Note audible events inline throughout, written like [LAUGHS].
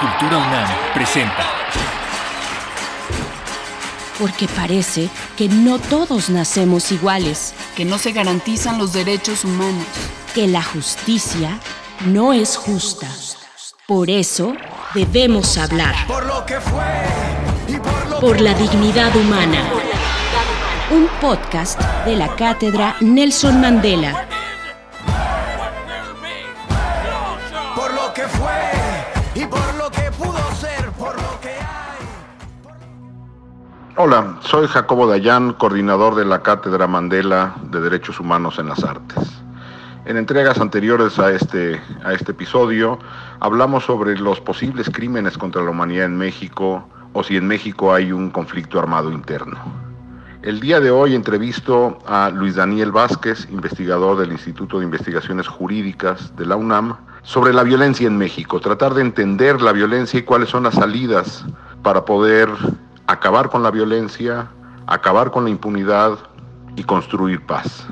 Cultura UNAM presenta. Porque parece que no todos nacemos iguales, que no se garantizan los derechos humanos, que la justicia no es justa. Por eso debemos hablar. Por lo que fue y por lo Por la dignidad humana. Un podcast de la cátedra Nelson Mandela. Hola, soy Jacobo Dayan, coordinador de la Cátedra Mandela de Derechos Humanos en las Artes. En entregas anteriores a este, a este episodio hablamos sobre los posibles crímenes contra la humanidad en México o si en México hay un conflicto armado interno. El día de hoy entrevisto a Luis Daniel Vázquez, investigador del Instituto de Investigaciones Jurídicas de la UNAM, sobre la violencia en México, tratar de entender la violencia y cuáles son las salidas para poder acabar con la violencia, acabar con la impunidad y construir paz.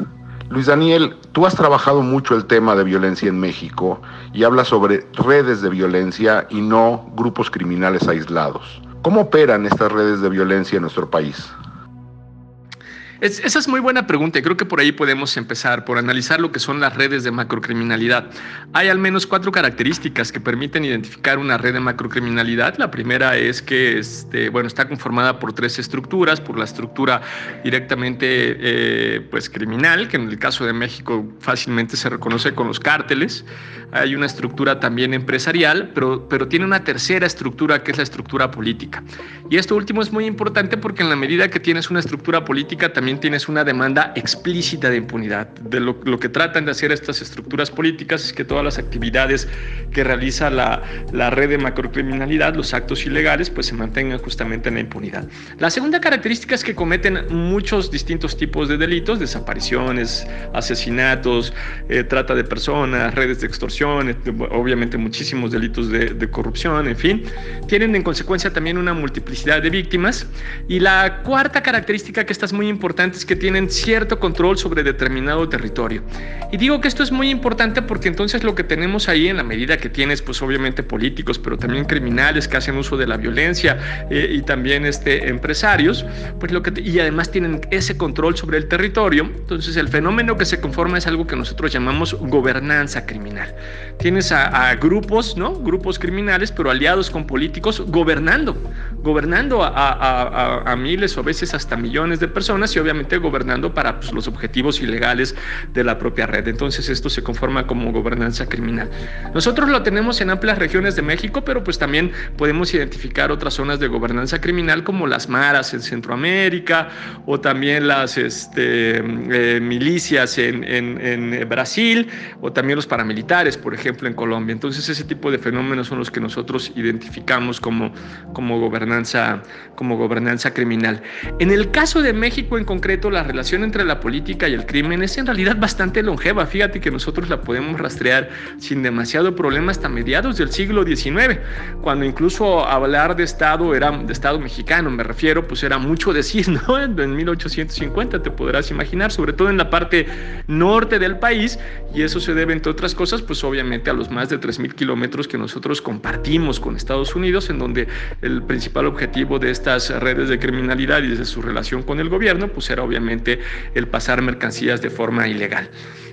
Luis Daniel, tú has trabajado mucho el tema de violencia en México y hablas sobre redes de violencia y no grupos criminales aislados. ¿Cómo operan estas redes de violencia en nuestro país? Es- esa es muy buena pregunta y creo que por ahí podemos empezar, por analizar lo que son las redes de macrocriminalidad. Hay al menos cuatro características que permiten identificar una red de macrocriminalidad. La primera es que este, bueno, está conformada por tres estructuras, por la estructura directamente eh, pues, criminal, que en el caso de México fácilmente se reconoce con los cárteles. Hay una estructura también empresarial, pero, pero tiene una tercera estructura que es la estructura política. Y esto último es muy importante porque en la medida que tienes una estructura política, también tienes una demanda explícita de impunidad. De lo, lo que tratan de hacer estas estructuras políticas es que todas las actividades que realiza la, la red de macrocriminalidad, los actos ilegales, pues se mantengan justamente en la impunidad. La segunda característica es que cometen muchos distintos tipos de delitos, desapariciones, asesinatos, eh, trata de personas, redes de extorsión, obviamente muchísimos delitos de, de corrupción, en fin. Tienen en consecuencia también una multiplicidad de víctimas. Y la cuarta característica que esta es muy importante que tienen cierto control sobre determinado territorio. Y digo que esto es muy importante porque entonces lo que tenemos ahí en la medida que tienes pues obviamente políticos, pero también criminales que hacen uso de la violencia eh, y también este, empresarios, pues lo que, y además tienen ese control sobre el territorio, entonces el fenómeno que se conforma es algo que nosotros llamamos gobernanza criminal. Tienes a, a grupos, ¿no? Grupos criminales, pero aliados con políticos gobernando, gobernando a, miles o a veces hasta millones de personas y obviamente gobernando para pues, los objetivos ilegales de la propia red. Entonces esto se conforma como gobernanza criminal. Nosotros lo tenemos en amplias regiones de México, pero pues también podemos identificar otras zonas de gobernanza criminal como las maras en Centroamérica o también las este, eh, milicias en, en Brasil o también los paramilitares, por ejemplo, en Colombia. Entonces ese tipo de fenómenos son los que nosotros identificamos como, como, gobernanza, como gobernanza criminal. En el caso de México en concreto, la relación entre la política y el crimen es en realidad bastante longeva. Fíjate que nosotros la podemos rastrear sin demasiado problema hasta mediados del siglo XIX, cuando incluso hablar de Estado era de Estado mexicano, me refiero, pues era mucho decir, [LAUGHS] ¿no? En 1850 te podrás imaginar, sobre todo en la parte norte del país, y eso se debe, entre otras cosas, pues obviamente a los más de 3.000 kilómetros que nosotros compartimos con Estados Unidos, en donde el principal objetivo de estas redes de criminalidad y desde su relación con el gobierno, pues era obviamente el pasar mercancías de forma ilegal.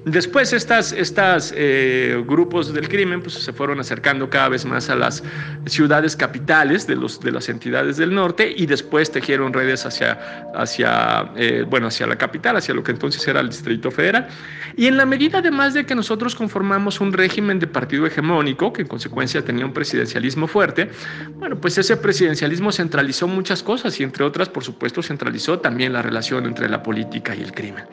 Después estas, estas eh, grupos del crimen pues, se fueron acercando cada vez más a las ciudades capitales de, los, de las entidades del norte y después tejieron redes hacia, hacia, eh, bueno, hacia la capital, hacia lo que entonces era el Distrito Federal. Y en la medida además de que nosotros conformamos un régimen de partido hegemónico, que en consecuencia tenía un presidencialismo fuerte, bueno, pues ese presidencialismo centralizó muchas cosas y entre otras, por supuesto, centralizó también la relación entre la política y el crimen.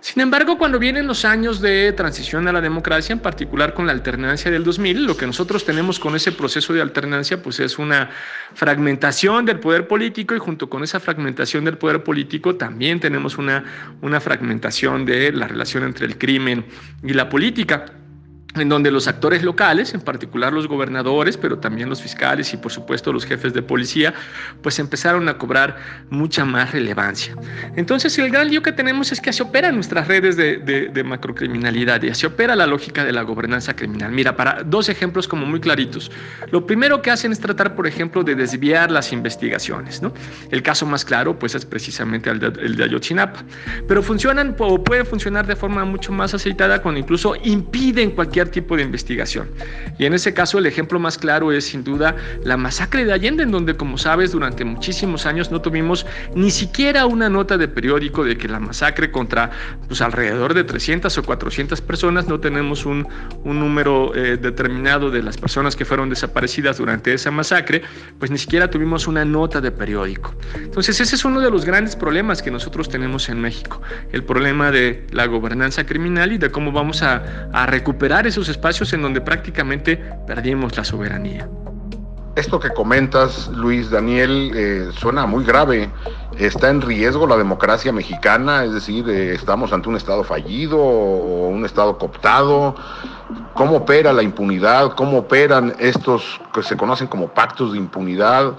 Sin embargo, cuando vienen los años de transición a la democracia, en particular con la alternancia del 2000, lo que nosotros tenemos con ese proceso de alternancia, pues es una fragmentación del poder político y junto con esa fragmentación del poder político también tenemos una, una fragmentación de la relación entre el crimen y la política. En donde los actores locales, en particular los gobernadores, pero también los fiscales y por supuesto los jefes de policía, pues empezaron a cobrar mucha más relevancia. Entonces el gran lío que tenemos es que así operan nuestras redes de, de, macrocriminalidad y así opera la lógica de la gobernanza criminal. Mira, para dos ejemplos como muy claritos. Lo primero que hacen es tratar, por ejemplo, de desviar las investigaciones. ¿no? El caso más claro pues es precisamente el de, el de Ayotzinapa. Pero funcionan o puede funcionar de forma mucho más aceitada cuando incluso impiden cualquier tipo de investigación. Y en ese caso el ejemplo más claro es sin duda la masacre de Allende, en donde como sabes durante muchísimos años no tuvimos ni siquiera una nota de periódico de que la masacre contra pues, alrededor de 300 o 400 personas, no tenemos un, un número eh, determinado de las personas que fueron desaparecidas durante esa masacre, pues ni siquiera tuvimos una nota de periódico. Entonces ese es uno de los grandes problemas que nosotros tenemos en México, el problema de la gobernanza criminal y de cómo vamos a, a recuperar esos espacios en donde prácticamente perdimos la soberanía. Esto que comentas, Luis Daniel, eh, suena muy grave. ¿Está en riesgo la democracia mexicana? Es decir, eh, ¿estamos ante un Estado fallido o un Estado cooptado? ¿Cómo opera la impunidad? ¿Cómo operan estos que se conocen como pactos de impunidad?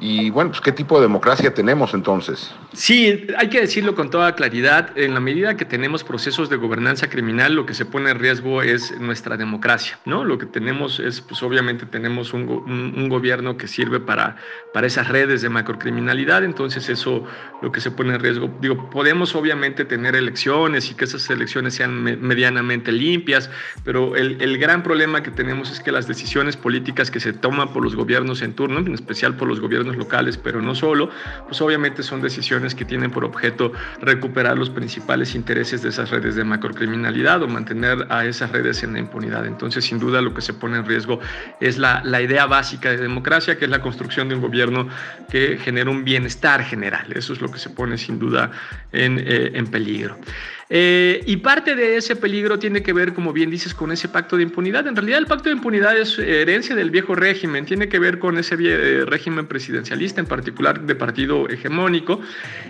Y bueno, pues ¿qué tipo de democracia tenemos entonces? Sí, hay que decirlo con toda claridad. En la medida que tenemos procesos de gobernanza criminal, lo que se pone en riesgo es nuestra democracia, ¿no? Lo que tenemos es, pues obviamente tenemos un, un, gobierno que sirve para, para esas redes de macrocriminalidad, entonces eso lo que se pone en riesgo. Digo, podemos obviamente tener elecciones y que esas elecciones sean medianamente limpias, pero el, el gran problema que tenemos es que las decisiones políticas que se toman por los gobiernos en turno, en especial por los gobiernos locales, pero no solo, pues obviamente son decisiones que tienen por objeto recuperar los principales intereses de esas redes de macrocriminalidad o mantener a esas redes en la impunidad. Entonces, sin duda, lo que se pone en riesgo es la, la idea básica de democracia, que es la construcción de un gobierno que genera un bienestar general. Eso es lo que se pone sin duda en, eh, en peligro. Eh, y parte de ese peligro tiene que ver, como bien dices, con ese pacto de impunidad. En realidad el pacto de impunidad es herencia del viejo régimen, tiene que ver con ese eh, régimen presidencialista, en particular de partido hegemónico,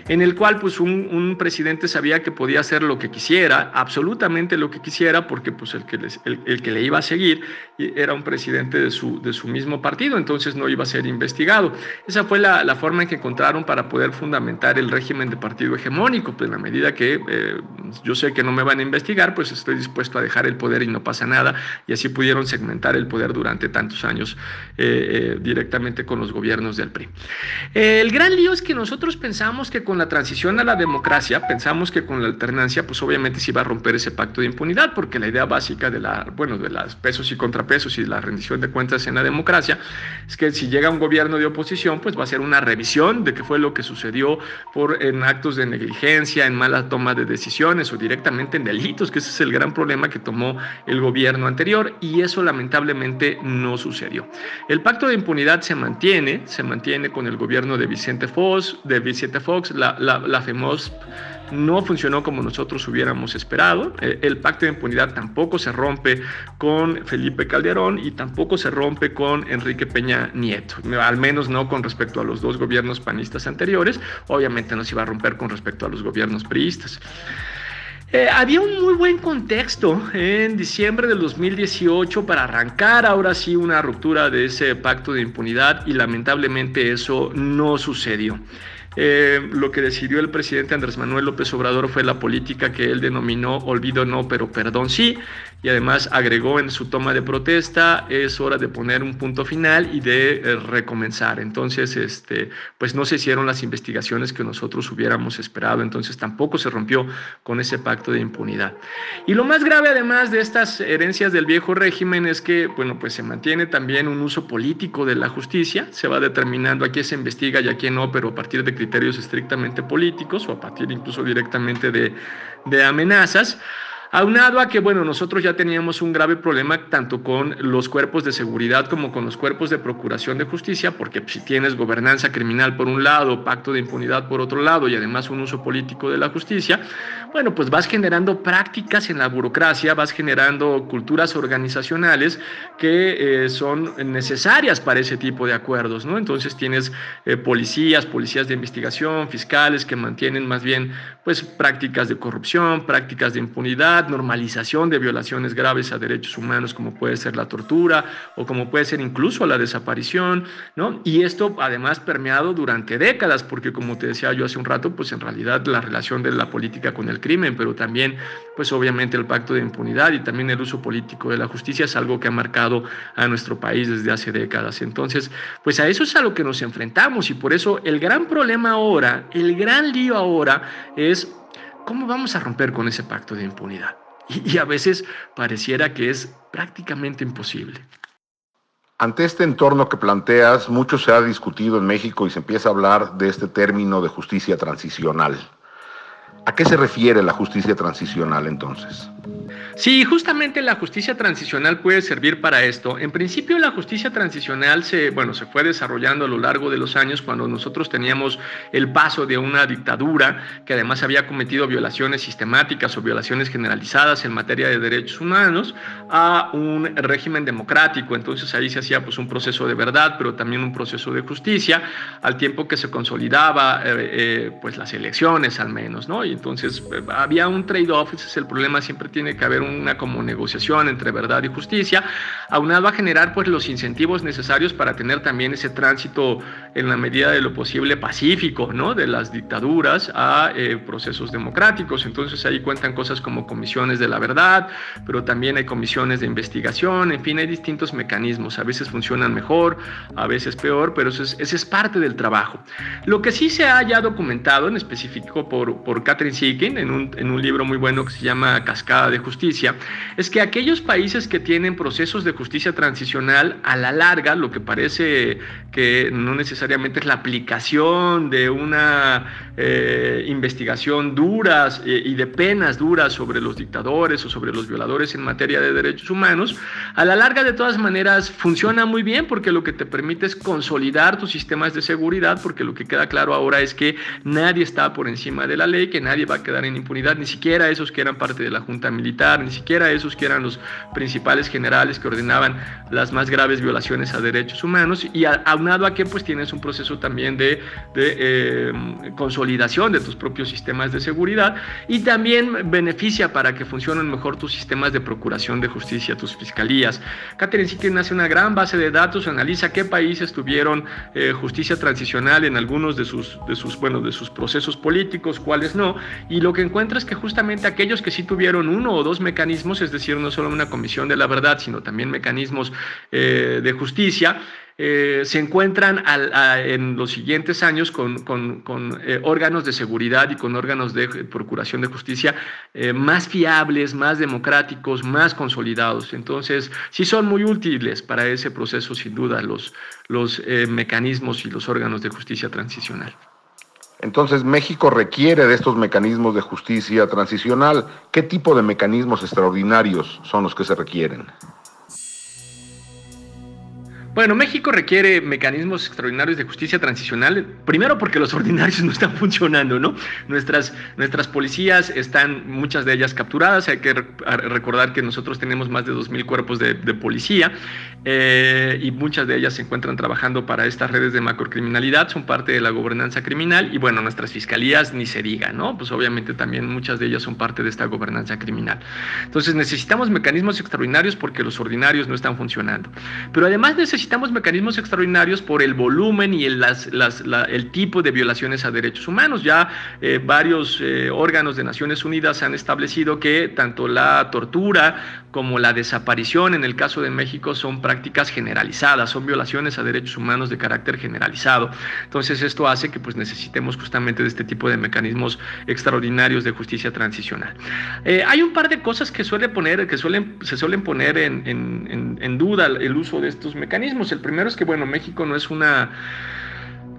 en el cual pues un, presidente sabía que podía hacer lo que quisiera, absolutamente lo que quisiera, porque pues el que, el, que le iba a seguir era un presidente de su, de su mismo partido, entonces no iba a ser investigado. Esa fue la, la forma en que encontraron para poder fundamentar el régimen de partido hegemónico, pues en la medida que... Eh, yo sé que no me van a investigar, pues estoy dispuesto a dejar el poder y no pasa nada. Y así pudieron segmentar el poder durante tantos años eh, eh, directamente con los gobiernos del PRI. el gran lío es que nosotros pensamos que con la transición a la democracia, pensamos que con la alternancia, pues obviamente se iba a romper ese pacto de impunidad, porque la idea básica de la, bueno, de las pesos y contrapesos y la rendición de cuentas en la democracia es que si llega un gobierno de oposición, pues va a ser una revisión de qué fue lo que sucedió por en actos de negligencia, en mala toma de decisiones o directamente en delitos, que ese es el gran problema que tomó el gobierno anterior y eso lamentablemente no sucedió. El pacto de impunidad se mantiene, se mantiene con el gobierno de Vicente Fox, de Vicente Fox, la, la, la FEMOS no funcionó como nosotros hubiéramos esperado. Eh, el pacto de impunidad tampoco se rompe con Felipe Calderón y tampoco se rompe con Enrique Peña Nieto, al menos no con respecto a los dos gobiernos panistas anteriores. Obviamente no se iba a romper con respecto a los gobiernos priistas. Eh, había un muy buen contexto en diciembre del 2018 para arrancar ahora sí una ruptura de ese pacto de impunidad y lamentablemente eso no sucedió. Eh, lo que decidió el presidente Andrés Manuel López Obrador fue la política que él denominó olvido no, pero perdón sí, y además agregó en su toma de protesta, es hora de poner un punto final y de eh, recomenzar. Entonces, este, pues no se hicieron las investigaciones que nosotros hubiéramos esperado, entonces tampoco se rompió con ese pacto de impunidad. Y lo más grave además de estas herencias del viejo régimen es que, bueno, pues se mantiene también un uso político de la justicia, se va determinando a quién se investiga y a quién no, pero a partir de criterios estrictamente políticos o a partir incluso directamente de, de amenazas. Aunado a que, bueno, nosotros ya teníamos un grave problema tanto con los cuerpos de seguridad como con los cuerpos de procuración de justicia, porque si tienes gobernanza criminal por un lado, pacto de impunidad por otro lado y además un uso político de la justicia, bueno, pues vas generando prácticas en la burocracia, vas generando culturas organizacionales que eh, son necesarias para ese tipo de acuerdos, ¿no? Entonces tienes eh, policías, policías de investigación, fiscales que mantienen más bien, pues, prácticas de corrupción, prácticas de impunidad, impunidad, normalización de violaciones graves a derechos humanos como puede ser la tortura o como puede ser incluso la desaparición, ¿no? Y esto además permeado durante décadas, porque como te decía yo hace un rato, pues en realidad la relación de la política con el crimen, pero también pues obviamente el pacto de impunidad y también el uso político de la justicia es algo que ha marcado a nuestro país desde hace décadas. Entonces, pues a eso es a lo que nos enfrentamos y por eso el gran problema ahora, el gran lío ahora es cómo vamos a romper con ese pacto de impunidad. Y, y a veces pareciera que es prácticamente imposible. Ante este entorno que planteas, mucho se ha discutido en México y se empieza a hablar de este término de justicia transicional. ¿A qué se refiere la justicia transicional entonces? Sí, justamente la justicia transicional puede servir para esto. En principio la justicia transicional se, bueno, se fue desarrollando a lo largo de los años cuando nosotros teníamos el paso de una dictadura que además había cometido violaciones sistemáticas o violaciones generalizadas en materia de derechos humanos a un régimen democrático. Entonces ahí se hacía pues un proceso de verdad, pero también un proceso de justicia, al tiempo que se consolidaba eh, eh, pues las elecciones al menos, ¿no? Y entonces eh, había un trade-off, es el problema, siempre tiene que haber una como negociación entre verdad y justicia, aunado a generar pues los incentivos necesarios para tener también ese tránsito en la medida de lo posible pacífico, ¿no? De las dictaduras a eh, procesos democráticos. Entonces ahí cuentan cosas como comisiones de la verdad, pero también hay comisiones de investigación, en fin, hay distintos mecanismos. A veces funcionan mejor, a veces peor, pero eso es, es parte del trabajo. Lo que sí se ha ya documentado, en específico por, por Catherine Seeking, en un, en un libro muy bueno que se llama Cascada de Justicia, es que aquellos países que tienen procesos de justicia transicional, a la larga, lo que parece que no necesariamente es la aplicación de una eh, investigación duras eh, y de penas duras sobre los dictadores o sobre los violadores en materia de derechos humanos, a la larga de todas maneras funciona muy bien porque lo que te permite es consolidar tus sistemas de seguridad, porque lo que queda claro ahora es que nadie está por encima de la ley, que nadie va a quedar en impunidad, ni siquiera esos que eran parte de la Junta Militar, ni siquiera esos que eran los principales generales que ordenaban las más graves violaciones a derechos humanos, y aunado a que pues tienes un proceso también de, eh, consolidación de tus propios sistemas de seguridad, y también beneficia para que funcionen mejor tus sistemas de procuración de justicia, tus fiscalías. Catherine Sitkin hace una gran base de datos, analiza qué países tuvieron eh, justicia transicional en algunos de sus, de, sus, bueno, de sus procesos políticos, cuáles no, y lo que encuentra es que justamente aquellos que sí tuvieron uno o dos mecanismos, es decir, no solo una comisión de la verdad, sino también mecanismos eh, de justicia, eh, se encuentran en los siguientes años con, eh, órganos de seguridad y con órganos de procuración de justicia más fiables, más democráticos, más consolidados. Entonces, sí son muy útiles para ese proceso, sin duda, los, los mecanismos y los órganos de justicia transicional. Entonces, México requiere de estos mecanismos de justicia transicional. ¿Qué tipo de mecanismos extraordinarios son los que se requieren? Bueno, México requiere mecanismos extraordinarios de justicia transicional, primero porque los [LAUGHS] ordinarios no están funcionando, ¿no? Nuestras, nuestras policías están, muchas de ellas capturadas, hay que recordar que nosotros tenemos más de 2.000 cuerpos de, policía eh, y muchas de ellas se encuentran trabajando para estas redes de macrocriminalidad, son parte de la gobernanza criminal y bueno, nuestras fiscalías ni se diga, ¿no? Pues obviamente también muchas de ellas son parte de esta gobernanza criminal. Entonces necesitamos mecanismos extraordinarios porque los ordinarios no están funcionando. Pero además necesitamos necesitamos mecanismos extraordinarios por el volumen y el, el tipo de violaciones a derechos humanos. Ya eh, varios eh, órganos de Naciones Unidas han establecido que tanto la tortura como la desaparición en el caso de México son prácticas generalizadas, son violaciones a derechos humanos de carácter generalizado. Entonces esto hace que pues necesitemos justamente de este tipo de mecanismos extraordinarios de justicia transicional. Eh, hay un par de cosas que suele poner, que suelen, se suelen poner en, en, en duda el uso de estos mecanismos. El primero es que, bueno, México no es una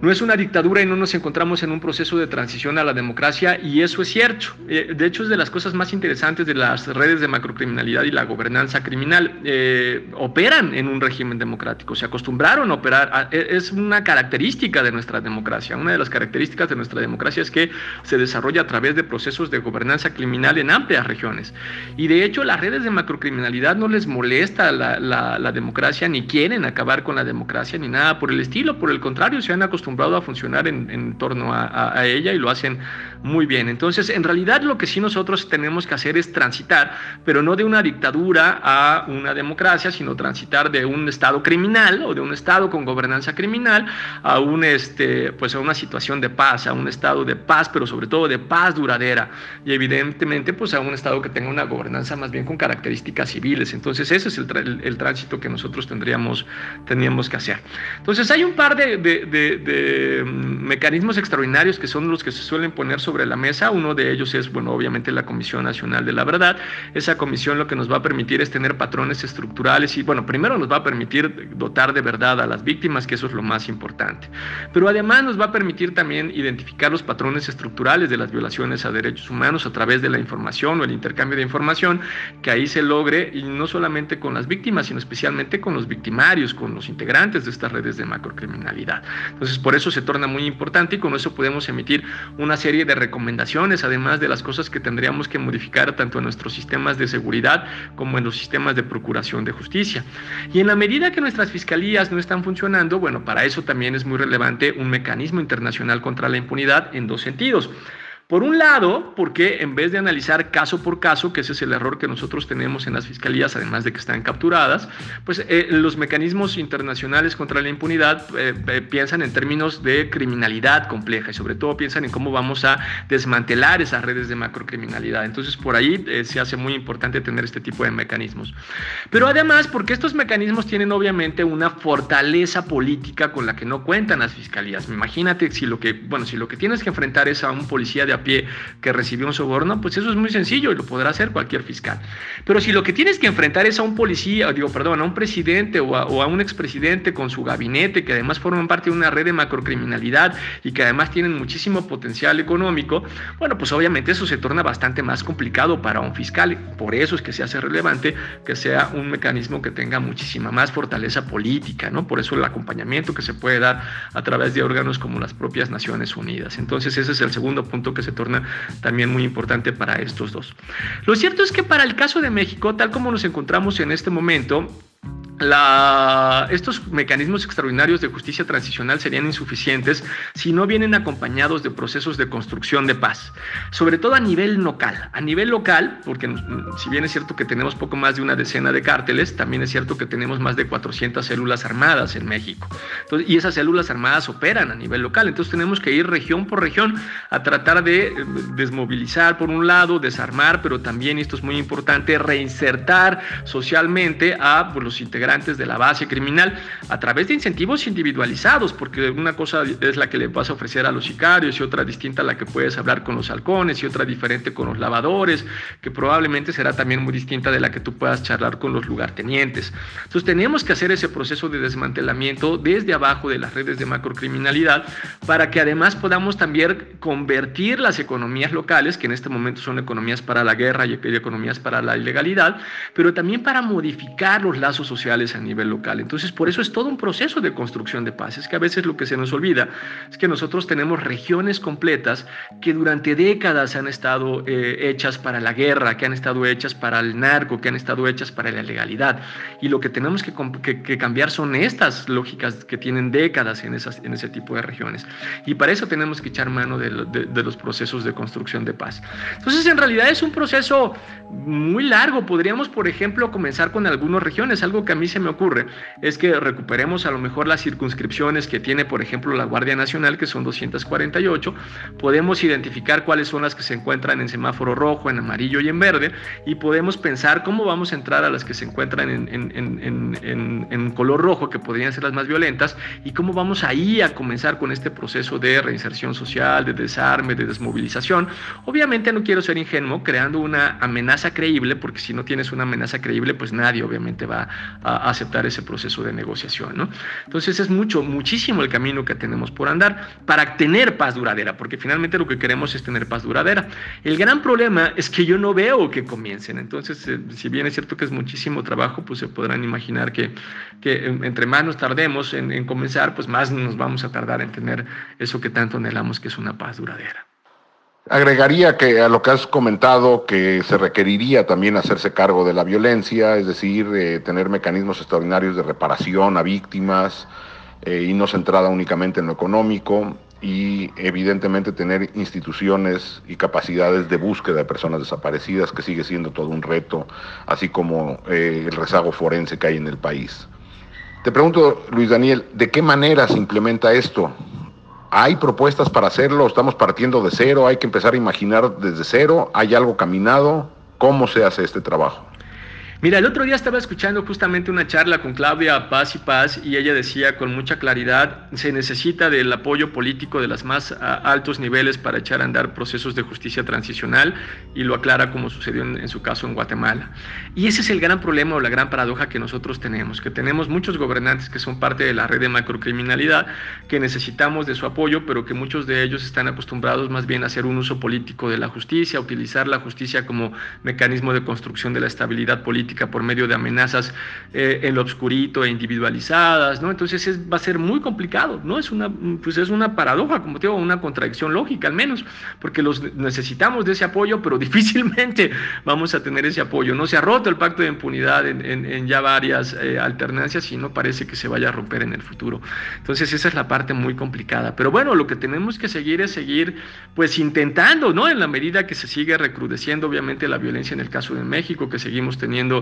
no es una dictadura y no nos encontramos en un proceso de transición a la democracia y eso es cierto. Eh, de hecho, es de las cosas más interesantes de las redes de macrocriminalidad y la gobernanza criminal. Eh, operan en un régimen democrático, se acostumbraron a operar. E, es una característica de nuestra democracia. Una de las características de nuestra democracia es que se desarrolla a través de procesos de gobernanza criminal en amplias regiones. Y de hecho, las redes de macrocriminalidad no les molesta la, la democracia, ni quieren acabar con la democracia, ni nada por el estilo. Por el contrario, se han acostumbrado acostumbrado a funcionar en, torno a, ella y lo hacen muy bien. Entonces, en realidad lo que sí nosotros tenemos que hacer es transitar, pero no de una dictadura a una democracia, sino transitar de un estado criminal o de un estado con gobernanza criminal a un este pues a una situación de paz, a un estado de paz, pero sobre todo de paz duradera y evidentemente pues a un estado que tenga una gobernanza más bien con características civiles. Entonces, ese es el, el, tránsito que nosotros tendríamos, tendríamos que hacer. Entonces, hay un par de, de, de, mm, mecanismos extraordinarios que son los que se suelen poner sobre sobre la mesa. Uno de ellos es, bueno, obviamente la Comisión Nacional de la Verdad. Esa comisión lo que nos va a permitir es tener patrones estructurales y, bueno, primero nos va a permitir dotar de verdad a las víctimas, que eso es lo más importante. Pero además nos va a permitir también identificar los patrones estructurales de las violaciones a derechos humanos a través de la información o el intercambio de información, que ahí se logre, y no solamente con las víctimas, sino especialmente con los victimarios, con los integrantes de estas redes de macrocriminalidad. Entonces, por eso se torna muy importante y con eso podemos emitir una serie de recomendaciones, además de las cosas que tendríamos que modificar tanto en nuestros sistemas de seguridad como en los sistemas de procuración de justicia. Y en la medida que nuestras fiscalías no están funcionando, bueno, para eso también es muy relevante un mecanismo internacional contra la impunidad en dos sentidos. Por un lado, porque en vez de analizar caso por caso, que ese es el error que nosotros tenemos en las fiscalías, además de que están capturadas, pues eh, los mecanismos internacionales contra la impunidad eh, eh, piensan en términos de criminalidad compleja y sobre todo piensan en cómo vamos a desmantelar esas redes de macrocriminalidad. Entonces, por ahí se hace muy importante tener este tipo de mecanismos. Pero además, porque estos mecanismos tienen obviamente una fortaleza política con la que no cuentan las fiscalías. Imagínate si lo que, bueno, si lo que tienes que enfrentar es a un policía de a pie que recibió un soborno, pues eso es muy sencillo y lo podrá hacer cualquier fiscal. Pero si lo que tienes que enfrentar es a un policía, digo, perdón, a un presidente o a, o a un expresidente con su gabinete, que además forman parte de una red de macrocriminalidad y que además tienen muchísimo potencial económico, bueno, pues obviamente eso se torna bastante más complicado para un fiscal. Por eso es que se hace relevante que sea un mecanismo que tenga muchísima más fortaleza política, ¿no? Por eso el acompañamiento que se puede dar a través de órganos como las propias Naciones Unidas. Entonces ese es el segundo punto que se torna también muy importante para estos dos. Lo cierto es que para el caso de México, tal como nos encontramos en este momento, estos mecanismos extraordinarios de justicia transicional serían insuficientes si no vienen acompañados de procesos de construcción de paz, sobre todo a nivel local. A nivel local, porque si bien es cierto que tenemos poco más de una decena de cárteles, también es cierto que tenemos más de 400 células armadas en México. y esas células armadas operan a nivel local, entonces tenemos que ir región por región a tratar de eh, desmovilizar por un lado, desarmar, pero también, y esto es muy importante, reinsertar socialmente a pues, los integrantes de la base criminal a través de incentivos individualizados, porque una cosa es la que le vas a ofrecer a los sicarios y otra distinta a la que puedes hablar con los halcones y otra diferente con los lavadores, que probablemente será también muy distinta de la que tú puedas charlar con los lugartenientes. Entonces tenemos que hacer ese proceso de desmantelamiento desde abajo de las redes de macrocriminalidad para que además podamos también convertir las economías locales, que en este momento son economías para la guerra y economías para la ilegalidad, pero también para modificar los lazos sociales a nivel local. Entonces, por eso es todo un proceso de construcción de paz. Es que a veces lo que se nos olvida es que nosotros tenemos regiones completas que durante décadas han estado eh, hechas para la guerra, que han estado hechas para el narco, que han estado hechas para la ilegalidad. Y lo que tenemos que, que, cambiar son estas lógicas que tienen décadas en, esas, en ese tipo de regiones. Y para eso tenemos que echar mano de, de los procesos de construcción de paz. Entonces, en realidad es un proceso muy largo. Podríamos, por ejemplo, comenzar con algunas regiones, algo que a mí se me ocurre es que recuperemos a lo mejor las circunscripciones que tiene, por ejemplo, la Guardia Nacional, que son 248. Podemos identificar cuáles son las que se encuentran en semáforo rojo, en amarillo y en verde, y podemos pensar cómo vamos a entrar a las que se encuentran en, en, en color rojo, que podrían ser las más violentas, y cómo vamos ahí a comenzar con este proceso de reinserción social, de desarme, de desmovilización. Obviamente no quiero ser ingenuo, creando una amenaza creíble, porque si no tienes una amenaza creíble, pues nadie obviamente va a aceptar ese proceso de negociación. ¿no? Entonces es mucho, muchísimo el camino que tenemos por andar para tener paz duradera, porque finalmente lo que queremos es tener paz duradera. El gran problema es que yo no veo que comiencen. Entonces, eh, si bien es cierto que es muchísimo trabajo, pues se podrán imaginar que, que entre más nos tardemos en, en comenzar, pues más nos vamos a tardar en tener eso que tanto anhelamos, que es una paz duradera. Agregaría que a lo que has comentado que se requeriría también hacerse cargo de la violencia, es decir, eh, tener mecanismos extraordinarios de reparación a víctimas, y no centrada únicamente en lo económico y evidentemente tener instituciones y capacidades de búsqueda de personas desaparecidas, que sigue siendo todo un reto, así como el rezago forense que hay en el país. Te pregunto, Luis Daniel, ¿de qué manera se implementa esto? ¿Hay propuestas para hacerlo? ¿Estamos partiendo de cero? ¿Hay que empezar a imaginar desde cero? ¿Hay algo caminado? ¿Cómo se hace este trabajo? Mira, el otro día estaba escuchando justamente una charla con Claudia Paz y Paz y ella decía con mucha claridad, se necesita del apoyo político de los más altos niveles para echar a andar procesos de justicia transicional y lo aclara como sucedió en, su caso en Guatemala. Y ese es el gran problema o la gran paradoja que nosotros tenemos, que tenemos muchos gobernantes que son parte de la red de macrocriminalidad, que necesitamos de su apoyo, pero que muchos de ellos están acostumbrados más bien a hacer un uso político de la justicia, a utilizar la justicia como mecanismo de construcción de la estabilidad política por medio de amenazas eh, en lo obscurito e individualizadas, ¿no? Entonces va a ser muy complicado, ¿no? Es una, pues es una paradoja, como te digo, una contradicción lógica al menos, porque los necesitamos de ese apoyo, pero [LAUGHS] difícilmente vamos a tener ese apoyo. No se ha roto el pacto de impunidad en, ya varias eh, alternancias y no parece que se vaya a romper en el futuro. Entonces esa es la parte muy complicada. Pero bueno, lo que tenemos que seguir es seguir pues intentando, ¿no? En la medida que se sigue recrudeciendo obviamente la violencia en el caso de México, que seguimos teniendo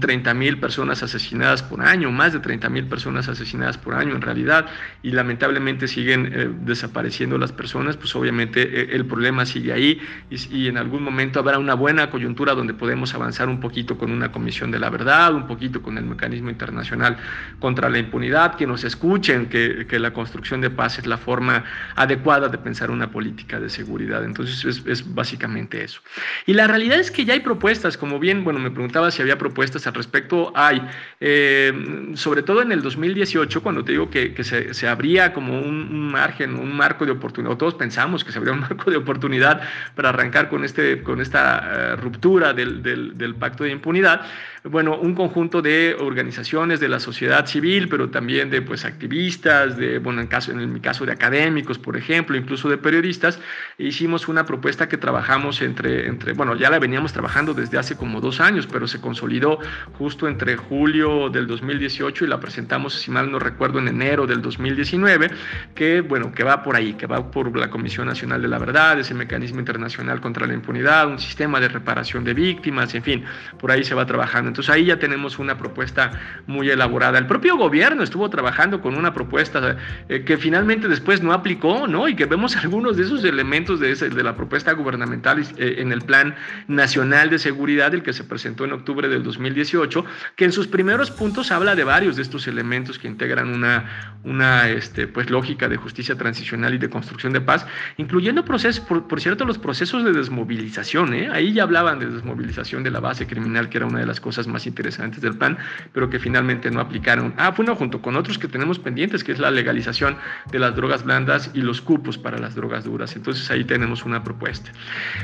30 mil personas asesinadas por año, más de 30 mil personas asesinadas por año en realidad, y lamentablemente siguen eh, desapareciendo las personas, pues obviamente eh, el problema sigue ahí y, en algún momento habrá una buena coyuntura donde podemos avanzar un poquito con una comisión de la verdad, un poquito con el mecanismo internacional contra la impunidad, que nos escuchen que, la construcción de paz es la forma adecuada de pensar una política de seguridad. Entonces es, es básicamente eso. Y la realidad es que ya hay propuestas, como bien, bueno, me preguntaba si había propuestas al respecto, hay. Eh, sobre todo en el 2018, cuando te digo que, se, se, abría como un, margen, un marco de oportunidad, todos pensamos que se abría un [LAUGHS] marco de oportunidad para arrancar con, este, con esta eh, ruptura del, del pacto de impunidad, bueno, un conjunto de organizaciones de la sociedad civil, pero también de pues, activistas, de, bueno, en, caso, en mi caso de académicos, por ejemplo, incluso de periodistas, hicimos una propuesta que trabajamos entre, entre, bueno, ya la veníamos trabajando desde hace como dos años, pero se consolidó justo entre julio del 2018 y la presentamos, si mal no recuerdo, en enero del 2019, que, bueno, que va por ahí, que va por la Comisión Nacional de la Verdad, ese mecanismo internacional contra la impunidad, un sistema de reparación de víctimas, en fin, por ahí se va trabajando. Entonces ahí ya tenemos una propuesta muy elaborada. El propio gobierno estuvo trabajando con una propuesta eh, que finalmente después no aplicó, ¿no? Y que vemos [LAUGHS] algunos de esos elementos de, de la propuesta gubernamental eh, en el Plan Nacional de Seguridad, el que se presentó en octubre del 2018, que en sus primeros puntos habla de varios de estos elementos que integran una, una este, pues, lógica de justicia transicional y de construcción de paz, incluyendo procesos, por, cierto, los procesos de desmovilización, ¿eh? Ahí ya hablaban de desmovilización de la base criminal, que era una de las cosas más interesantes del plan, pero que finalmente no aplicaron. Ah, bueno, junto con otros que tenemos pendientes, que es la legalización de las drogas blandas y los cupos para las drogas duras. Entonces ahí tenemos una propuesta.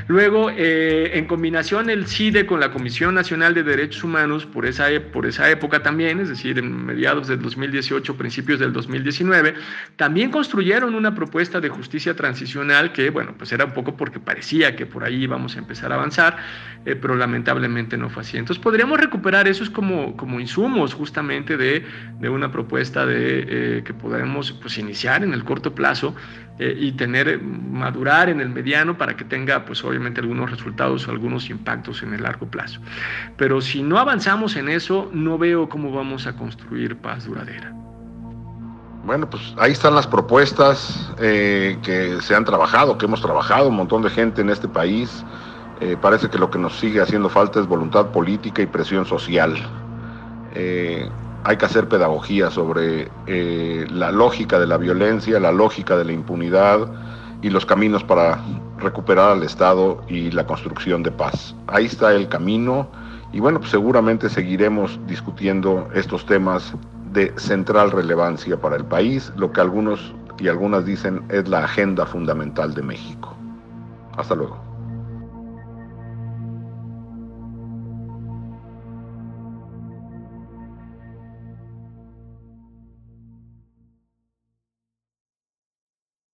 Luego, eh, en combinación el CIDE con la Comisión Nacional de Derechos Humanos, por esa, e, por esa época también, es decir, en mediados del 2018, principios del 2019, también construyeron una propuesta de justicia transicional que, bueno, pues era un poco porque parecía que por ahí íbamos a empezar a avanzar, eh, pero lamentablemente no fue así. Entonces podríamos recuperar esos como, como insumos justamente de, de una propuesta de, eh, que podemos pues, iniciar en el corto plazo eh, y tener, madurar en el mediano para que tenga pues obviamente algunos resultados o algunos impactos en el largo plazo. Pero si no avanzamos en eso, no veo cómo vamos a construir paz duradera. Bueno, pues ahí están las propuestas eh, que se han trabajado, que hemos trabajado, un montón de gente en este país. Eh, parece que lo que nos sigue haciendo falta es voluntad política y presión social. Eh, hay que hacer pedagogía sobre eh, la lógica de la violencia, la lógica de la impunidad y los caminos para recuperar al Estado y la construcción de paz. Ahí está el camino y bueno, pues seguramente seguiremos discutiendo estos temas de central relevancia para el país, lo que algunos y algunas dicen es la agenda fundamental de México. Hasta luego.